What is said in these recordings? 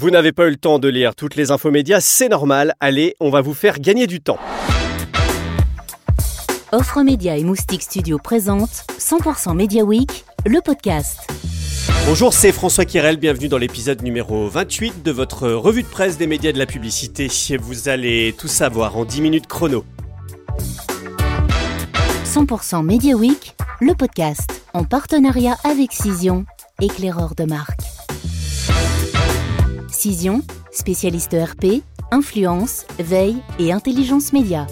Vous n'avez pas eu le temps de lire toutes les infos médias, c'est normal. Allez, on va vous faire gagner du temps. Offre Média et Moustique Studio présente 100% Media Week, le podcast. Bonjour, c'est François Kirel, bienvenue dans l'épisode numéro 28 de votre revue de presse des médias de la publicité. Vous allez tout savoir en 10 minutes chrono. 100% Media Week, le podcast, en partenariat avec Cision, éclaireur de marque. Cision, spécialiste RP, influence, veille et intelligence média.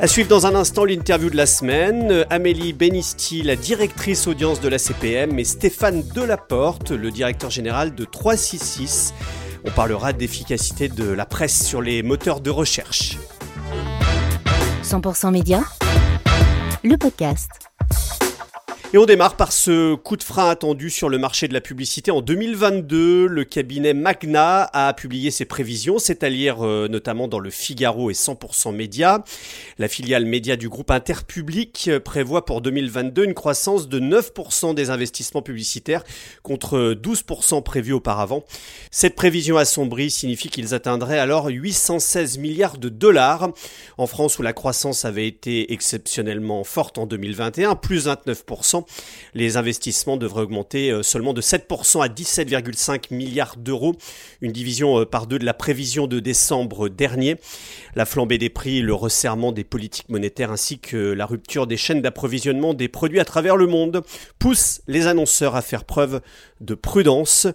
À suivre dans un instant l'interview de la semaine, Amélie Benisti, la directrice audience de la CPM, et Stéphane Delaporte, le directeur général de 366. On parlera d'efficacité de la presse sur les moteurs de recherche. 100% média, le podcast. Et on démarre par ce coup de frein attendu sur le marché de la publicité. En 2022, le cabinet Magna a publié ses prévisions, c'est à lire euh, notamment dans le Figaro et 100% Média. La filiale média du groupe Interpublic euh, prévoit pour 2022 une croissance de 9% des investissements publicitaires contre 12% prévus auparavant. Cette prévision assombrie signifie qu'ils atteindraient alors 816 milliards de dollars. En France où la croissance avait été exceptionnellement forte en 2021, plus 29%, les investissements devraient augmenter euh, seulement de 7% à 17,5 milliards d'euros, une division euh, par deux de la prévision de décembre dernier. La flambée des prix, le resserrement des politiques monétaires ainsi que la rupture des chaînes d'approvisionnement des produits à travers le monde poussent les annonceurs à faire preuve de prudence.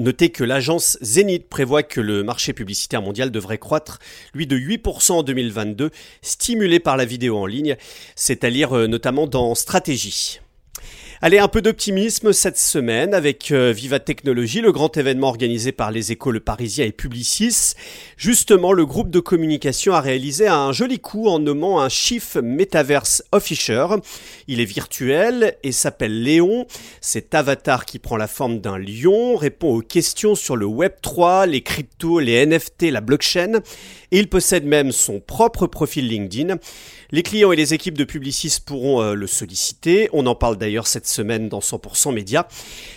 Notez que l'agence Zenith prévoit que le marché publicitaire mondial devrait croître, lui, de 8% en 2022, stimulé par la vidéo en ligne, c'est à lire euh, notamment dans Stratégie. Allez, un peu d'optimisme cette semaine avec euh, Viva Technologie, le grand événement organisé par les écoles Le Parisien et Publicis. Justement, le groupe de communication a réalisé un joli coup en nommant un Chief Metaverse Officer. Il est virtuel et s'appelle Léon. Cet avatar qui prend la forme d'un lion répond aux questions sur le Web 3, les cryptos, les NFT, la blockchain. Et il possède même son propre profil LinkedIn. Les clients et les équipes de Publicis pourront euh, le solliciter. On en parle d'ailleurs cette semaine dans 100% Média.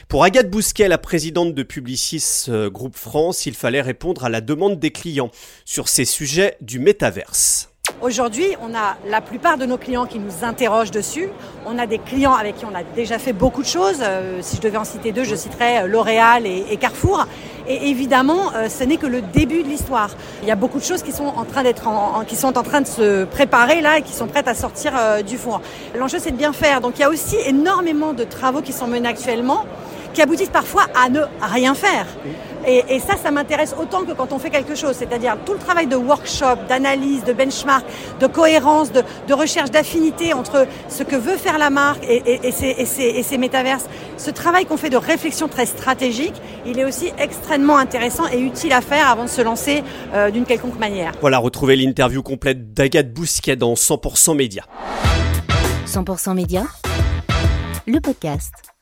Pour Agathe Bousquet, la présidente de Publicis euh, Groupe France, il fallait répondre à la demande des clients sur ces sujets du métaverse. Aujourd'hui, on a la plupart de nos clients qui nous interrogent dessus. On a des clients avec qui on a déjà fait beaucoup de choses. Euh, si je devais en citer deux, je citerais L'Oréal et, Carrefour. Et évidemment, ce n'est que le début de l'histoire. Il y a beaucoup de choses qui sont en train d'être, qui sont en train de se préparer là et qui sont prêtes à sortir du four. L'enjeu, c'est de bien faire. Donc, il y a aussi énormément de travaux qui sont menés actuellement qui aboutissent parfois à ne rien faire. Et, ça, ça m'intéresse autant que quand on fait quelque chose, c'est-à-dire tout le travail de workshop, d'analyse, de benchmark, de cohérence, de, recherche d'affinité entre ce que veut faire la marque et, ses, métaverses. Ce travail qu'on fait de réflexion très stratégique, il est aussi extrêmement intéressant et utile à faire avant de se lancer euh, d'une quelconque manière. Voilà, retrouvez l'interview complète d'Agathe Bousquet dans 100% Média. 100% Média, le podcast.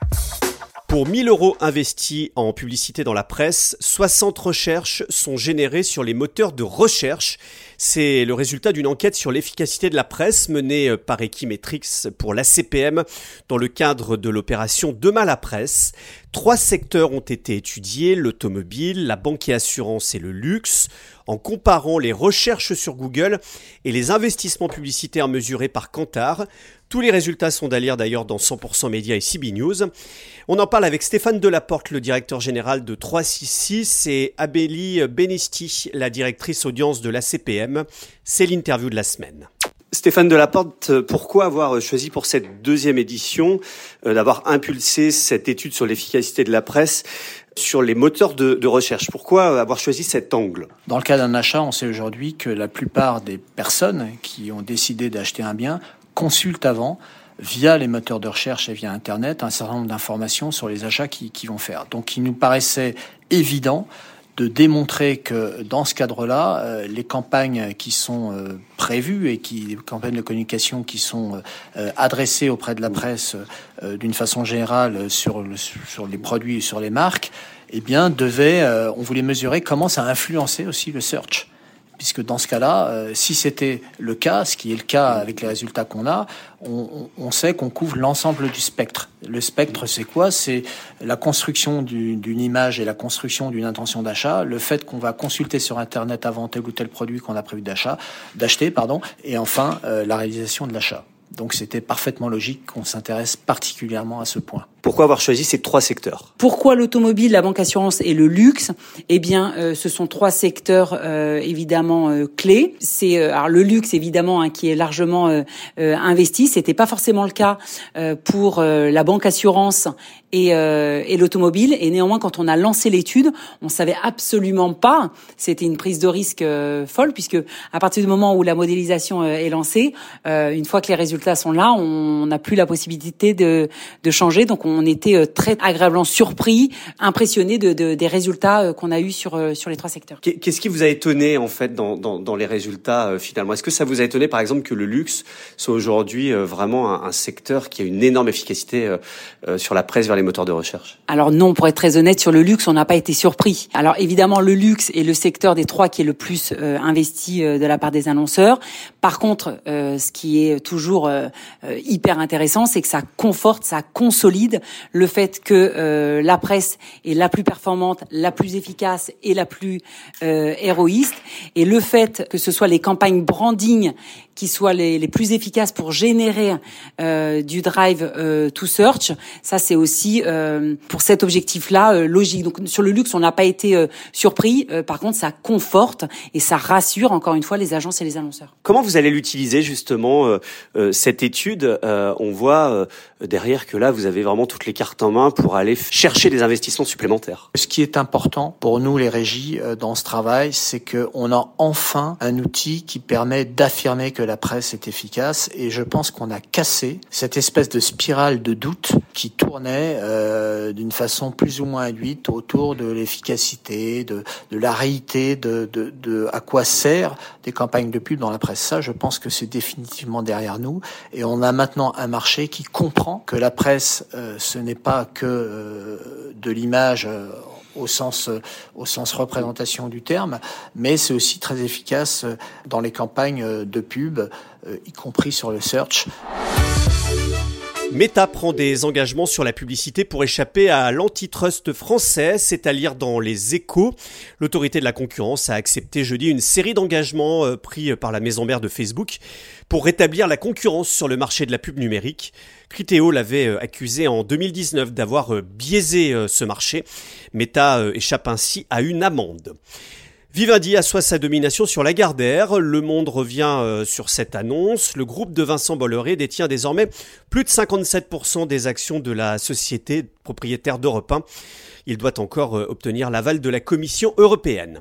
Pour 1000 euros investis en publicité dans la presse, 60 recherches sont générées sur les moteurs de recherche. C'est le résultat d'une enquête sur l'efficacité de la presse menée euh, par Equimetrix pour la CPM dans le cadre de l'opération Demain la presse. Trois secteurs ont été étudiés, l'automobile, la banque et assurance et le luxe, en comparant les recherches sur Google et les investissements publicitaires mesurés par Kantar. Tous les résultats sont à lire d'ailleurs dans 100% Média et CB News. On en parle avec Stéphane Delaporte, le directeur général de 366, et Abélie Benesti, la directrice audience de la CPM. C'est l'interview de la semaine. Stéphane Delaporte, pourquoi avoir choisi pour cette deuxième édition euh, d'avoir impulsé cette étude sur l'efficacité de la presse sur les moteurs de, recherche? Pourquoi avoir choisi cet angle? Dans le cas d'un achat, on sait aujourd'hui que la plupart des personnes qui ont décidé d'acheter un bien consultent avant via les moteurs de recherche et via Internet un certain nombre d'informations sur les achats qu'ils vont faire. Donc il nous paraissait évident de démontrer que dans ce cadre-là, euh, les campagnes qui sont euh, prévues et qui les campagnes de communication qui sont euh, adressées auprès de la presse d'une façon générale sur, les produits et sur les marques, eh bien, devaient, on voulait mesurer comment ça influençait aussi le search puisque dans ce cas-là, euh, si c'était le cas, ce qui est le cas avec les résultats qu'on a, on, sait qu'on couvre l'ensemble du spectre. Le spectre, c'est quoi? C'est la construction d'une image et la construction d'une intention d'achat, le fait qu'on va consulter sur Internet avant tel ou tel produit qu'on a prévu d'acheter, et enfin euh, la réalisation de l'achat. Donc c'était parfaitement logique qu'on s'intéresse particulièrement à ce point. Pourquoi avoir choisi ces trois secteurs? Pourquoi l'automobile, la banque assurance et le luxe? Eh bien, euh, ce sont trois secteurs euh, évidemment euh, clés. C'est alors le luxe évidemment hein, qui est largement investi. C'était pas forcément le cas pour la banque assurance et, et l'automobile. Et néanmoins, quand on a lancé l'étude, on savait absolument pas. C'était une prise de risque folle puisque à partir du moment où la modélisation est lancée, une fois que les résultats sont là, on n'a plus la possibilité de, de changer. Donc on était euh, très agréablement surpris, impressionné de, de, des résultats euh, qu'on a eu sur euh, sur les trois secteurs. Qu'est-ce qui vous a étonné en fait dans, dans, dans les résultats finalement? Est-ce que ça vous a étonné par exemple que le luxe soit aujourd'hui vraiment un, un, secteur qui a une énorme efficacité sur la presse vers les moteurs de recherche? Alors non, pour être très honnête, sur le luxe, on n'a pas été surpris. Alors évidemment, le luxe est le secteur des trois qui est le plus investi de la part des annonceurs. Par contre, ce qui est toujours hyper intéressant, c'est que ça conforte, ça consolide le fait que euh, la presse est la plus performante, la plus efficace et la plus euh, héroïste, et le fait que ce soit les campagnes branding qui soient les, les plus efficaces pour générer euh, du drive euh, to search, ça c'est aussi euh, pour cet objectif-là euh, logique. Donc sur le luxe, on n'a pas été euh, surpris. par contre, ça conforte et ça rassure encore une fois les agences et les annonceurs. Comment vous allez l'utiliser justement cette étude? On voit derrière que là, vous avez vraiment toutes les cartes en main pour aller chercher des investissements supplémentaires. Ce qui est important pour nous, les régies, dans ce travail, c'est qu'on a enfin un outil qui permet d'affirmer que la presse est efficace et je pense qu'on a cassé cette espèce de spirale de doute qui tournait euh, d'une façon plus ou moins induite autour de l'efficacité, de, la réalité, de, à quoi sert des campagnes de pub dans la presse. Ça, je pense que c'est définitivement derrière nous et on a maintenant un marché qui comprend que la presse, euh, ce n'est pas que euh, de l'image au sens, au sens représentation du terme, mais c'est aussi très efficace dans les campagnes de pub, euh, y compris sur le search. Meta prend des engagements sur la publicité pour échapper à l'antitrust français, c'est à lire dans les échos. L'autorité de la concurrence a accepté jeudi une série d'engagements euh, pris par la maison mère de Facebook pour rétablir la concurrence sur le marché de la pub numérique. Criteo l'avait euh, accusé en 2019 d'avoir euh, biaisé ce marché. Meta échappe ainsi à une amende. Vivendi assoit sa domination sur Lagardère. Le Monde revient euh, sur cette annonce. Le groupe de Vincent Bolloré détient désormais plus de 57% des actions de la société propriétaire d'Europe 1. Il doit encore euh, obtenir l'aval de la Commission européenne.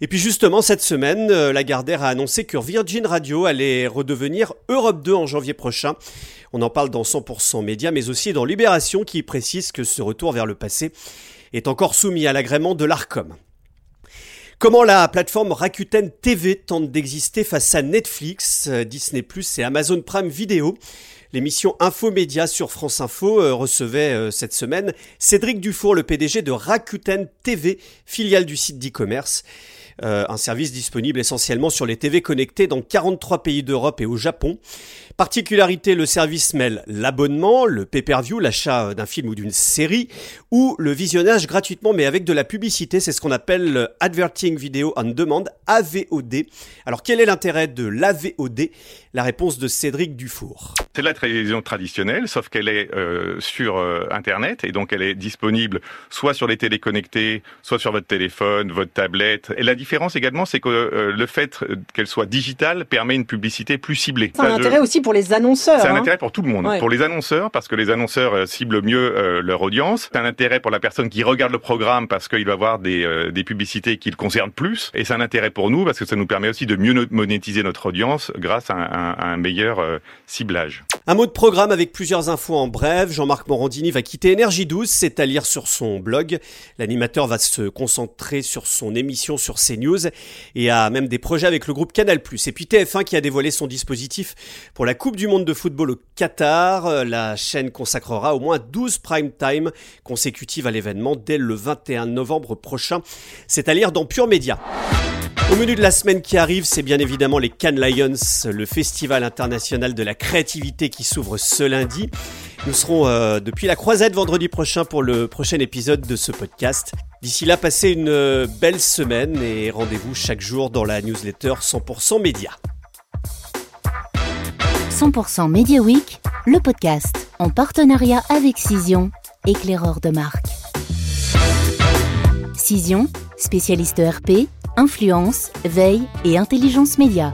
Et puis justement, cette semaine, euh, Lagardère a annoncé que Virgin Radio allait redevenir Europe 2 en janvier prochain. On en parle dans 100% Média, mais aussi dans Libération qui précise que ce retour vers le passé est encore soumis à l'agrément de l'ARCOM. Comment la plateforme Rakuten TV tente d'exister face à Netflix, euh, Disney et Amazon Prime Video? L'émission Infomédia sur France Info euh, recevait euh, cette semaine Cédric Dufour, le PDG de Rakuten TV, filiale du site d'e-commerce. Un service disponible essentiellement sur les TV connectés dans 43 pays d'Europe et au Japon. Particularité, le service mêle l'abonnement, le pay-per-view, l'achat d'un film ou d'une série, ou le visionnage gratuitement mais avec de la publicité. C'est ce qu'on appelle le Adverting Video on Demand, AVOD. Alors quel est l'intérêt de l'AVOD La réponse de Cédric Dufour. C'est la télévision traditionnelle, sauf qu'elle est euh, sur euh, Internet et donc elle est disponible soit sur les téléconnectés, soit sur votre téléphone, votre tablette. Différence également, c'est que euh, le fait qu'elle soit digitale permet une publicité plus ciblée. C'est un intérêt aussi pour les annonceurs. C'est un hein. intérêt pour tout le monde. Pour les annonceurs, parce que les annonceurs euh, ciblent mieux euh, leur audience. C'est un intérêt pour la personne qui regarde le programme, parce qu'il va avoir des, euh, des publicités qui le concernent plus. Et c'est un intérêt pour nous, parce que ça nous permet aussi de mieux monétiser notre audience grâce à un, à un meilleur ciblage. Un mot de programme avec plusieurs infos en bref. Jean-Marc Morandini va quitter Énergie 12, c'est à lire sur son blog. L'animateur va se concentrer sur son émission sur CNews et a même des projets avec le groupe Canal+. Et puis TF1 qui a dévoilé son dispositif pour la Coupe du Monde de football au Qatar. La chaîne consacrera au moins 12 prime time consécutives à l'événement dès le 21 novembre prochain. C'est à lire dans Pure Média. Au menu de la semaine qui arrive, c'est bien évidemment les Cannes Lions, le festival international de la créativité qui s'ouvre ce lundi. Nous serons euh, depuis la croisette vendredi prochain pour le prochain épisode de ce podcast. D'ici là, passez une euh, belle semaine et rendez-vous chaque jour dans la newsletter 100% Média. 100% Media Week, le podcast en partenariat avec Cision, éclaireur de marque. Cision, spécialiste RP, influence, veille et intelligence média.